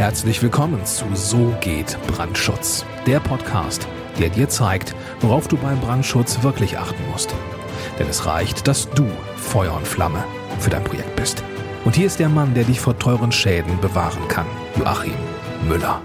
Herzlich willkommen zu So geht Brandschutz, der Podcast, der dir zeigt, worauf du beim Brandschutz wirklich achten musst. Denn es reicht, dass du Feuer und Flamme für dein Projekt bist. Und hier ist der Mann, der dich vor teuren Schäden bewahren kann, Joachim Müller.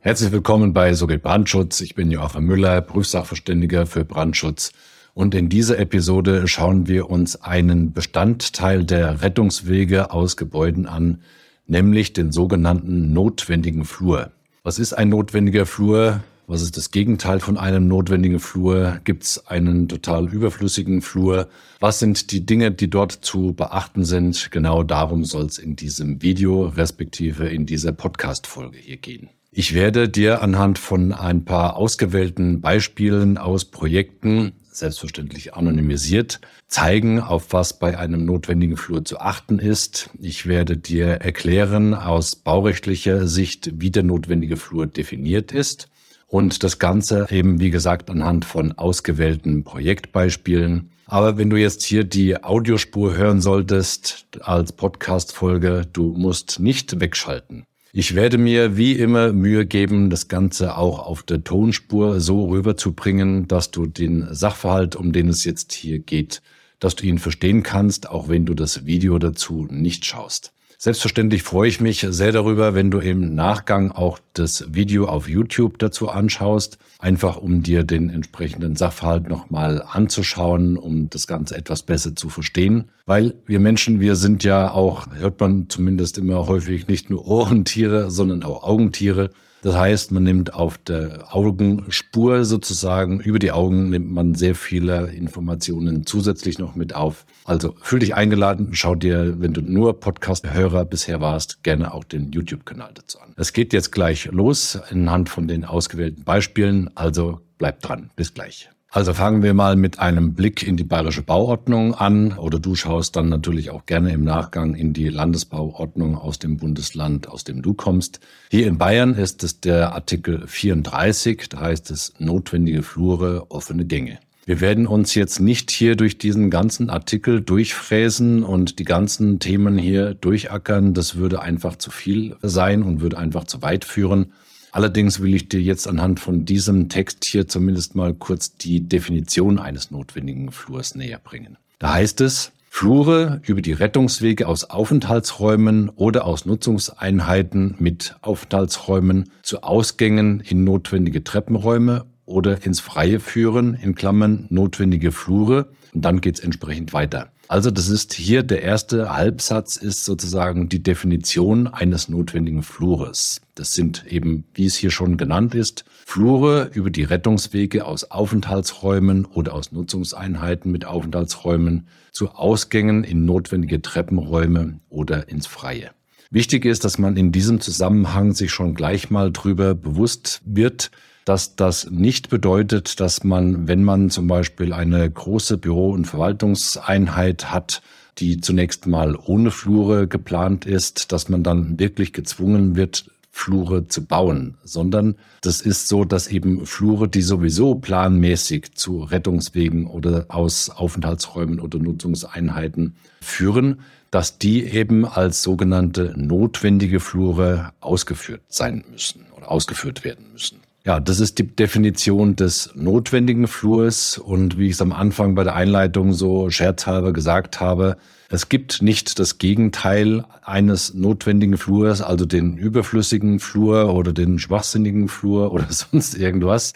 Herzlich willkommen bei So geht Brandschutz. Ich bin Joachim Müller, Prüfsachverständiger für Brandschutz. Und in dieser Episode schauen wir uns einen Bestandteil der Rettungswege aus Gebäuden an, nämlich den sogenannten notwendigen Flur. Was ist ein notwendiger Flur? Was ist das Gegenteil von einem notwendigen Flur? Gibt es einen total überflüssigen Flur? Was sind die Dinge, die dort zu beachten sind? Genau darum soll es in diesem Video respektive in dieser Podcast-Folge hier gehen. Ich werde dir anhand von ein paar ausgewählten Beispielen aus Projekten selbstverständlich anonymisiert, zeigen, auf was bei einem notwendigen Flur zu achten ist. Ich werde dir erklären aus baurechtlicher Sicht, wie der notwendige Flur definiert ist. Und das Ganze eben, wie gesagt, anhand von ausgewählten Projektbeispielen. Aber wenn du jetzt hier die Audiospur hören solltest als Podcast-Folge, du musst nicht wegschalten. Ich werde mir wie immer Mühe geben, das Ganze auch auf der Tonspur so rüberzubringen, dass du den Sachverhalt, um den es jetzt hier geht, dass du ihn verstehen kannst, auch wenn du das Video dazu nicht schaust. Selbstverständlich freue ich mich sehr darüber, wenn du im Nachgang auch das Video auf YouTube dazu anschaust, einfach um dir den entsprechenden Sachverhalt nochmal anzuschauen, um das Ganze etwas besser zu verstehen. Weil wir Menschen, wir sind ja auch, hört man zumindest immer häufig, nicht nur Ohrentiere, sondern auch Augentiere. Das heißt, man nimmt auf der Augenspur sozusagen, über die Augen nimmt man sehr viele Informationen zusätzlich noch mit auf. Also fühl dich eingeladen, schau dir, wenn du nur Podcast-Hörer bisher warst, gerne auch den YouTube-Kanal dazu an. Es geht jetzt gleich los anhand von den ausgewählten Beispielen, also bleib dran. Bis gleich. Also fangen wir mal mit einem Blick in die bayerische Bauordnung an oder du schaust dann natürlich auch gerne im Nachgang in die Landesbauordnung aus dem Bundesland, aus dem du kommst. Hier in Bayern ist es der Artikel 34, da heißt es notwendige Flure, offene Gänge. Wir werden uns jetzt nicht hier durch diesen ganzen Artikel durchfräsen und die ganzen Themen hier durchackern. Das würde einfach zu viel sein und würde einfach zu weit führen. Allerdings will ich dir jetzt anhand von diesem Text hier zumindest mal kurz die Definition eines notwendigen Flurs näher bringen. Da heißt es, Flure über die Rettungswege aus Aufenthaltsräumen oder aus Nutzungseinheiten mit Aufenthaltsräumen zu Ausgängen in notwendige Treppenräume oder ins Freie führen, in Klammern notwendige Flure. Und dann geht's entsprechend weiter. Also das ist hier der erste Halbsatz ist sozusagen die Definition eines notwendigen Flures. Das sind eben, wie es hier schon genannt ist, Flure über die Rettungswege aus Aufenthaltsräumen oder aus Nutzungseinheiten mit Aufenthaltsräumen zu Ausgängen in notwendige Treppenräume oder ins Freie. Wichtig ist, dass man in diesem Zusammenhang sich schon gleich mal drüber bewusst wird, dass das nicht bedeutet, dass man, wenn man zum Beispiel eine große Büro- und Verwaltungseinheit hat, die zunächst mal ohne Flure geplant ist, dass man dann wirklich gezwungen wird, Flure zu bauen, sondern das ist so, dass eben Flure, die sowieso planmäßig zu Rettungswegen oder aus Aufenthaltsräumen oder Nutzungseinheiten führen, dass die eben als sogenannte notwendige Flure ausgeführt sein müssen oder ausgeführt werden müssen. Ja, das ist die Definition des notwendigen Flurs. Und wie ich es am Anfang bei der Einleitung so scherzhalber gesagt habe, es gibt nicht das Gegenteil eines notwendigen Flurs, also den überflüssigen Flur oder den schwachsinnigen Flur oder sonst irgendwas,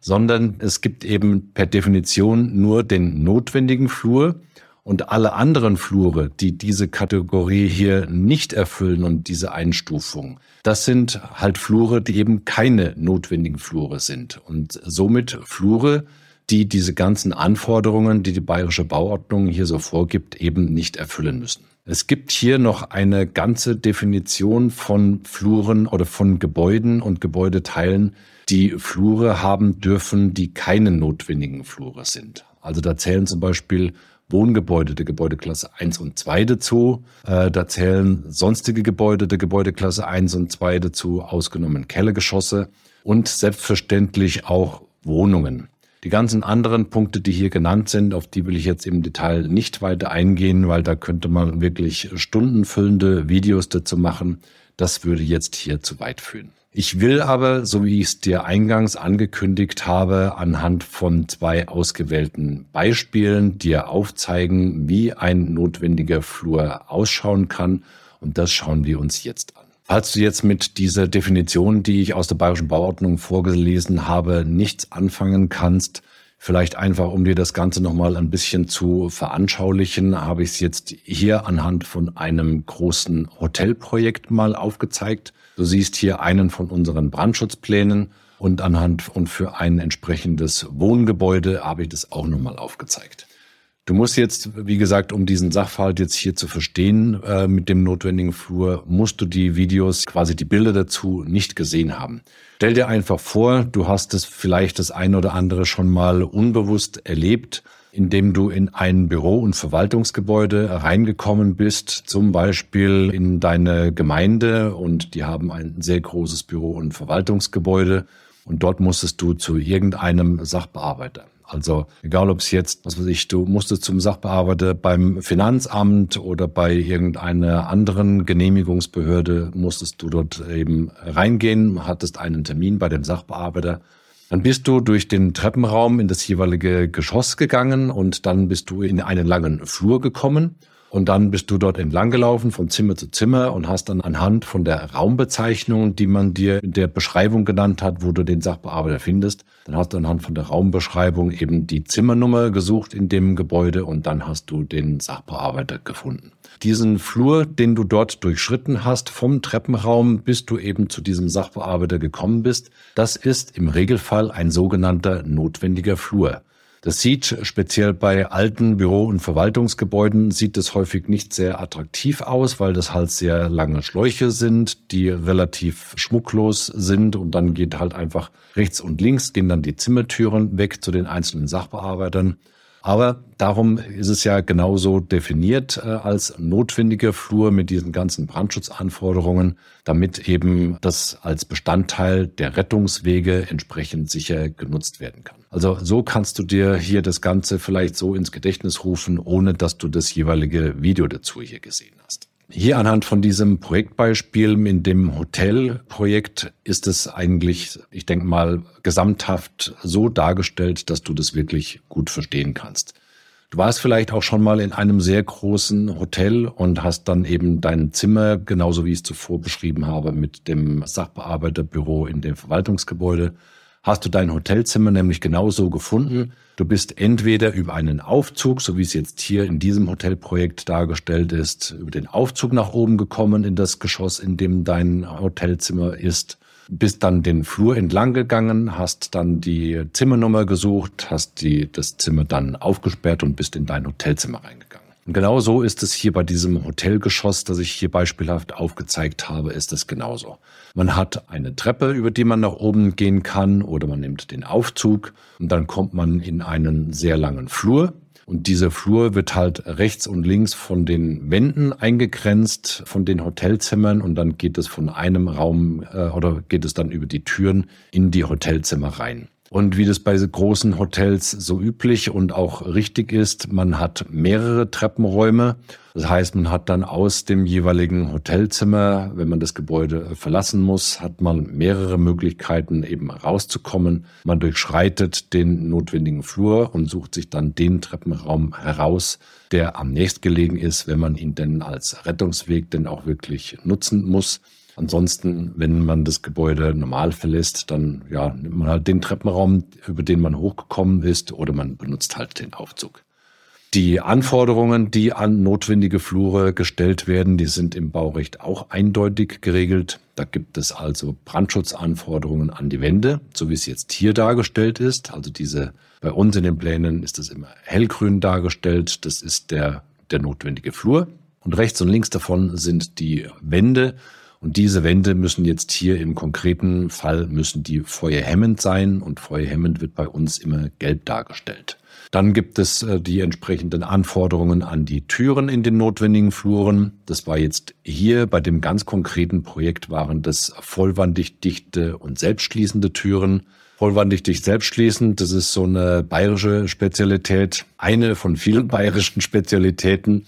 sondern es gibt eben per Definition nur den notwendigen Flur und alle anderen Flure, die diese Kategorie hier nicht erfüllen und diese Einstufung, das sind halt Flure, die eben keine notwendigen Flure sind. Und somit Flure, die diese ganzen Anforderungen, die die bayerische Bauordnung hier so vorgibt, eben nicht erfüllen müssen. Es gibt hier noch eine ganze Definition von Fluren oder von Gebäuden und Gebäudeteilen, die Flure haben dürfen, die keine notwendigen Flure sind. Also da zählen zum Beispiel Wohngebäude der Gebäudeklasse 1 und 2 dazu. Äh, da zählen sonstige Gebäude der Gebäudeklasse 1 und 2 dazu, ausgenommen Kellergeschosse und selbstverständlich auch Wohnungen. Die ganzen anderen Punkte, die hier genannt sind, auf die will ich jetzt im Detail nicht weiter eingehen, weil da könnte man wirklich stundenfüllende Videos dazu machen. Das würde jetzt hier zu weit führen. Ich will aber, so wie ich es dir eingangs angekündigt habe, anhand von zwei ausgewählten Beispielen dir aufzeigen, wie ein notwendiger Flur ausschauen kann. Und das schauen wir uns jetzt an. Falls du jetzt mit dieser Definition, die ich aus der Bayerischen Bauordnung vorgelesen habe, nichts anfangen kannst, Vielleicht einfach, um dir das Ganze nochmal ein bisschen zu veranschaulichen, habe ich es jetzt hier anhand von einem großen Hotelprojekt mal aufgezeigt. Du siehst hier einen von unseren Brandschutzplänen und anhand und für ein entsprechendes Wohngebäude habe ich das auch nochmal aufgezeigt. Du musst jetzt, wie gesagt, um diesen Sachverhalt jetzt hier zu verstehen äh, mit dem notwendigen Flur, musst du die Videos, quasi die Bilder dazu nicht gesehen haben. Stell dir einfach vor, du hast es vielleicht das eine oder andere schon mal unbewusst erlebt, indem du in ein Büro- und Verwaltungsgebäude reingekommen bist, zum Beispiel in deine Gemeinde und die haben ein sehr großes Büro- und Verwaltungsgebäude und dort musstest du zu irgendeinem Sachbearbeiter. Also egal, ob es jetzt, was weiß ich, du musstest zum Sachbearbeiter beim Finanzamt oder bei irgendeiner anderen Genehmigungsbehörde, musstest du dort eben reingehen, hattest einen Termin bei dem Sachbearbeiter. Dann bist du durch den Treppenraum in das jeweilige Geschoss gegangen und dann bist du in einen langen Flur gekommen. Und dann bist du dort entlang gelaufen von Zimmer zu Zimmer und hast dann anhand von der Raumbezeichnung, die man dir in der Beschreibung genannt hat, wo du den Sachbearbeiter findest, dann hast du anhand von der Raumbeschreibung eben die Zimmernummer gesucht in dem Gebäude und dann hast du den Sachbearbeiter gefunden. Diesen Flur, den du dort durchschritten hast, vom Treppenraum, bis du eben zu diesem Sachbearbeiter gekommen bist, das ist im Regelfall ein sogenannter notwendiger Flur. Das sieht speziell bei alten Büro- und Verwaltungsgebäuden sieht es häufig nicht sehr attraktiv aus, weil das halt sehr lange Schläuche sind, die relativ schmucklos sind und dann geht halt einfach rechts und links gehen dann die Zimmertüren weg zu den einzelnen Sachbearbeitern. Aber darum ist es ja genauso definiert äh, als notwendiger Flur mit diesen ganzen Brandschutzanforderungen, damit eben das als Bestandteil der Rettungswege entsprechend sicher genutzt werden kann. Also so kannst du dir hier das Ganze vielleicht so ins Gedächtnis rufen, ohne dass du das jeweilige Video dazu hier gesehen hast. Hier anhand von diesem Projektbeispiel in dem Hotelprojekt ist es eigentlich, ich denke mal, gesamthaft so dargestellt, dass du das wirklich gut verstehen kannst. Du warst vielleicht auch schon mal in einem sehr großen Hotel und hast dann eben dein Zimmer, genauso wie ich es zuvor beschrieben habe, mit dem Sachbearbeiterbüro in dem Verwaltungsgebäude hast du dein Hotelzimmer nämlich genauso gefunden. Du bist entweder über einen Aufzug, so wie es jetzt hier in diesem Hotelprojekt dargestellt ist, über den Aufzug nach oben gekommen in das Geschoss, in dem dein Hotelzimmer ist, bist dann den Flur entlang gegangen, hast dann die Zimmernummer gesucht, hast die, das Zimmer dann aufgesperrt und bist in dein Hotelzimmer reingegangen. Und genau so ist es hier bei diesem Hotelgeschoss, das ich hier beispielhaft aufgezeigt habe, ist es genauso. Man hat eine Treppe, über die man nach oben gehen kann oder man nimmt den Aufzug und dann kommt man in einen sehr langen Flur. Und dieser Flur wird halt rechts und links von den Wänden eingegrenzt, von den Hotelzimmern und dann geht es von einem Raum äh, oder geht es dann über die Türen in die Hotelzimmer rein. Und wie das bei großen Hotels so üblich und auch richtig ist, man hat mehrere Treppenräume. Das heißt, man hat dann aus dem jeweiligen Hotelzimmer, wenn man das Gebäude verlassen muss, hat man mehrere Möglichkeiten eben rauszukommen. Man durchschreitet den notwendigen Flur und sucht sich dann den Treppenraum heraus, der am nächstgelegen ist, wenn man ihn denn als Rettungsweg denn auch wirklich nutzen muss. Ansonsten, wenn man das Gebäude normal verlässt, dann ja, nimmt man halt den Treppenraum, über den man hochgekommen ist, oder man benutzt halt den Aufzug. Die Anforderungen, die an notwendige Flure gestellt werden, die sind im Baurecht auch eindeutig geregelt. Da gibt es also Brandschutzanforderungen an die Wände, so wie es jetzt hier dargestellt ist. Also diese, bei uns in den Plänen ist das immer hellgrün dargestellt. Das ist der, der notwendige Flur. Und rechts und links davon sind die Wände und diese Wände müssen jetzt hier im konkreten Fall müssen die feuerhemmend sein und feuerhemmend wird bei uns immer gelb dargestellt. Dann gibt es äh, die entsprechenden Anforderungen an die Türen in den notwendigen Fluren. Das war jetzt hier bei dem ganz konkreten Projekt waren das vollwandig dichte und selbstschließende Türen. Vollwandig dicht selbstschließend, das ist so eine bayerische Spezialität, eine von vielen bayerischen Spezialitäten.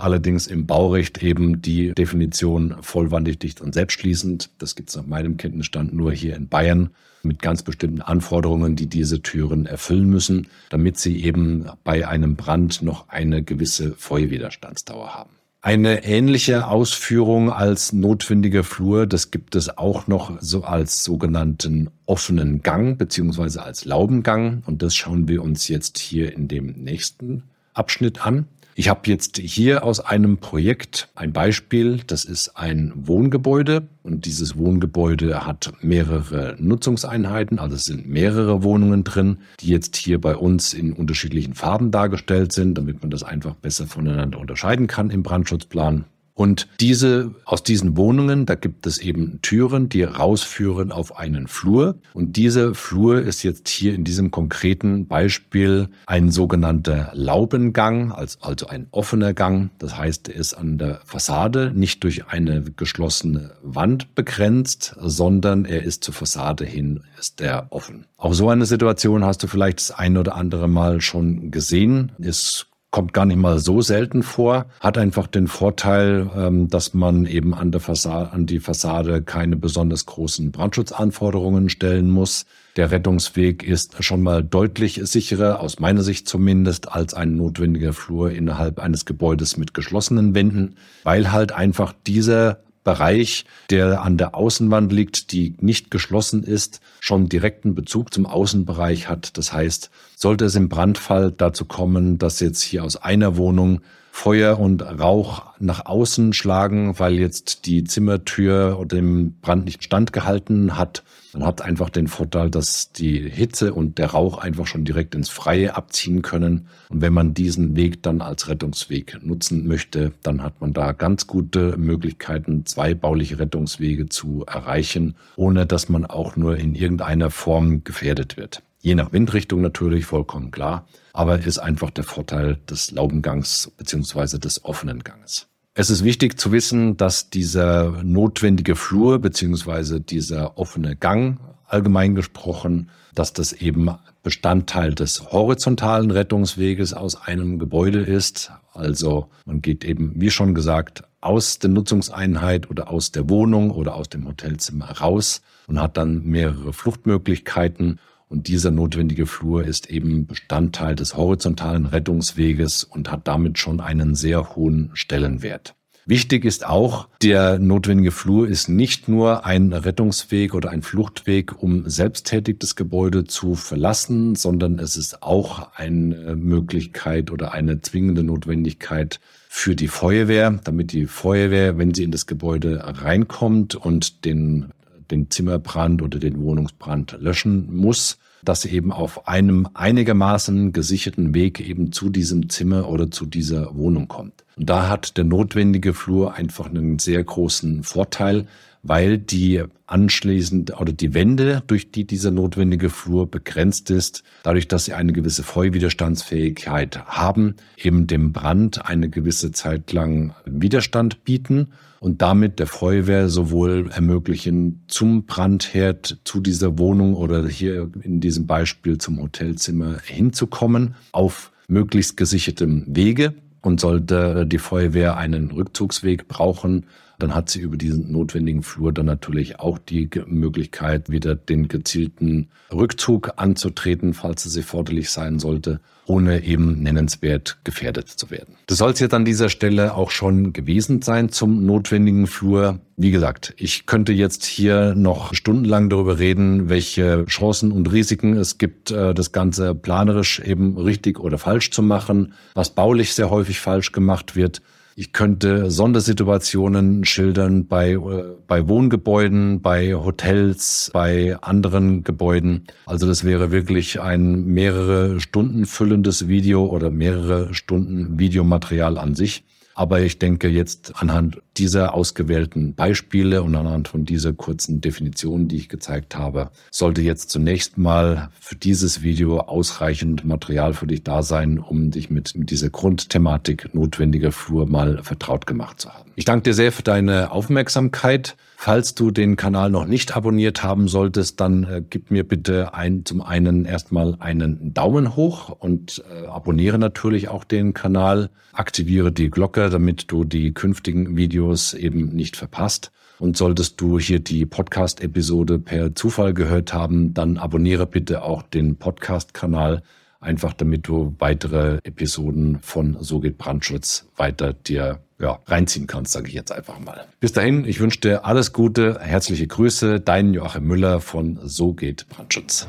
Allerdings im Baurecht eben die Definition vollwandig, dicht und selbstschließend. Das gibt es nach meinem Kenntnisstand nur hier in Bayern mit ganz bestimmten Anforderungen, die diese Türen erfüllen müssen, damit sie eben bei einem Brand noch eine gewisse Feuerwiderstandsdauer haben. Eine ähnliche Ausführung als notwendiger Flur, das gibt es auch noch so als sogenannten offenen Gang beziehungsweise als Laubengang. Und das schauen wir uns jetzt hier in dem nächsten Abschnitt an. Ich habe jetzt hier aus einem Projekt ein Beispiel. Das ist ein Wohngebäude und dieses Wohngebäude hat mehrere Nutzungseinheiten, also es sind mehrere Wohnungen drin, die jetzt hier bei uns in unterschiedlichen Farben dargestellt sind, damit man das einfach besser voneinander unterscheiden kann im Brandschutzplan. Und diese, aus diesen Wohnungen, da gibt es eben Türen, die rausführen auf einen Flur. Und diese Flur ist jetzt hier in diesem konkreten Beispiel ein sogenannter Laubengang, also ein offener Gang. Das heißt, er ist an der Fassade nicht durch eine geschlossene Wand begrenzt, sondern er ist zur Fassade hin, ist er offen. Auch so eine Situation hast du vielleicht das ein oder andere Mal schon gesehen. Ist kommt gar nicht mal so selten vor, hat einfach den Vorteil, ähm, dass man eben an, der Fassade, an die Fassade keine besonders großen Brandschutzanforderungen stellen muss. Der Rettungsweg ist schon mal deutlich sicherer, aus meiner Sicht zumindest, als ein notwendiger Flur innerhalb eines Gebäudes mit geschlossenen Wänden, weil halt einfach dieser Bereich, der an der Außenwand liegt, die nicht geschlossen ist, schon direkten Bezug zum Außenbereich hat. Das heißt, sollte es im Brandfall dazu kommen, dass jetzt hier aus einer Wohnung Feuer und Rauch nach außen schlagen, weil jetzt die Zimmertür dem Brand nicht standgehalten hat. Man hat einfach den Vorteil, dass die Hitze und der Rauch einfach schon direkt ins Freie abziehen können. Und wenn man diesen Weg dann als Rettungsweg nutzen möchte, dann hat man da ganz gute Möglichkeiten, zwei bauliche Rettungswege zu erreichen, ohne dass man auch nur in irgendeiner Form gefährdet wird. Je nach Windrichtung natürlich, vollkommen klar. Aber ist einfach der Vorteil des Laubengangs beziehungsweise des offenen Ganges. Es ist wichtig zu wissen, dass dieser notwendige Flur beziehungsweise dieser offene Gang allgemein gesprochen, dass das eben Bestandteil des horizontalen Rettungsweges aus einem Gebäude ist. Also man geht eben, wie schon gesagt, aus der Nutzungseinheit oder aus der Wohnung oder aus dem Hotelzimmer raus und hat dann mehrere Fluchtmöglichkeiten und dieser notwendige Flur ist eben Bestandteil des horizontalen Rettungsweges und hat damit schon einen sehr hohen Stellenwert. Wichtig ist auch, der notwendige Flur ist nicht nur ein Rettungsweg oder ein Fluchtweg, um selbsttätig das Gebäude zu verlassen, sondern es ist auch eine Möglichkeit oder eine zwingende Notwendigkeit für die Feuerwehr, damit die Feuerwehr, wenn sie in das Gebäude reinkommt und den den Zimmerbrand oder den Wohnungsbrand löschen muss, dass sie eben auf einem einigermaßen gesicherten Weg eben zu diesem Zimmer oder zu dieser Wohnung kommt. Und da hat der notwendige Flur einfach einen sehr großen Vorteil, weil die anschließend oder die Wände, durch die dieser notwendige Flur begrenzt ist, dadurch, dass sie eine gewisse Feuerwiderstandsfähigkeit haben, eben dem Brand eine gewisse Zeit lang Widerstand bieten und damit der Feuerwehr sowohl ermöglichen, zum Brandherd, zu dieser Wohnung oder hier in diesem Beispiel zum Hotelzimmer hinzukommen, auf möglichst gesichertem Wege. Und sollte die Feuerwehr einen Rückzugsweg brauchen, dann hat sie über diesen notwendigen Flur dann natürlich auch die Möglichkeit, wieder den gezielten Rückzug anzutreten, falls es erforderlich sein sollte, ohne eben nennenswert gefährdet zu werden. Das soll es jetzt an dieser Stelle auch schon gewesen sein zum notwendigen Flur. Wie gesagt, ich könnte jetzt hier noch stundenlang darüber reden, welche Chancen und Risiken es gibt, äh, das Ganze planerisch eben richtig oder falsch zu machen, was baulich sehr häufig falsch gemacht wird. Ich könnte Sondersituationen schildern bei, äh, bei Wohngebäuden, bei Hotels, bei anderen Gebäuden. Also das wäre wirklich ein mehrere Stunden füllendes Video oder mehrere Stunden Videomaterial an sich. Aber ich denke jetzt anhand dieser ausgewählten Beispiele und anhand von dieser kurzen Definition, die ich gezeigt habe, sollte jetzt zunächst mal für dieses Video ausreichend Material für dich da sein, um dich mit, mit dieser Grundthematik notwendiger Flur mal vertraut gemacht zu haben. Ich danke dir sehr für deine Aufmerksamkeit. Falls du den Kanal noch nicht abonniert haben solltest, dann äh, gib mir bitte ein, zum einen erstmal einen Daumen hoch und äh, abonniere natürlich auch den Kanal. Aktiviere die Glocke, damit du die künftigen Videos eben nicht verpasst. Und solltest du hier die Podcast-Episode per Zufall gehört haben, dann abonniere bitte auch den Podcast-Kanal, einfach damit du weitere Episoden von So geht Brandschutz weiter dir ja, reinziehen kannst, sage ich jetzt einfach mal. Bis dahin, ich wünsche dir alles Gute, herzliche Grüße, dein Joachim Müller von So geht Brandschutz.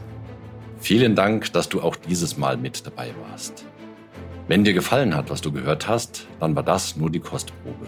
Vielen Dank, dass du auch dieses Mal mit dabei warst. Wenn dir gefallen hat, was du gehört hast, dann war das nur die Kostprobe.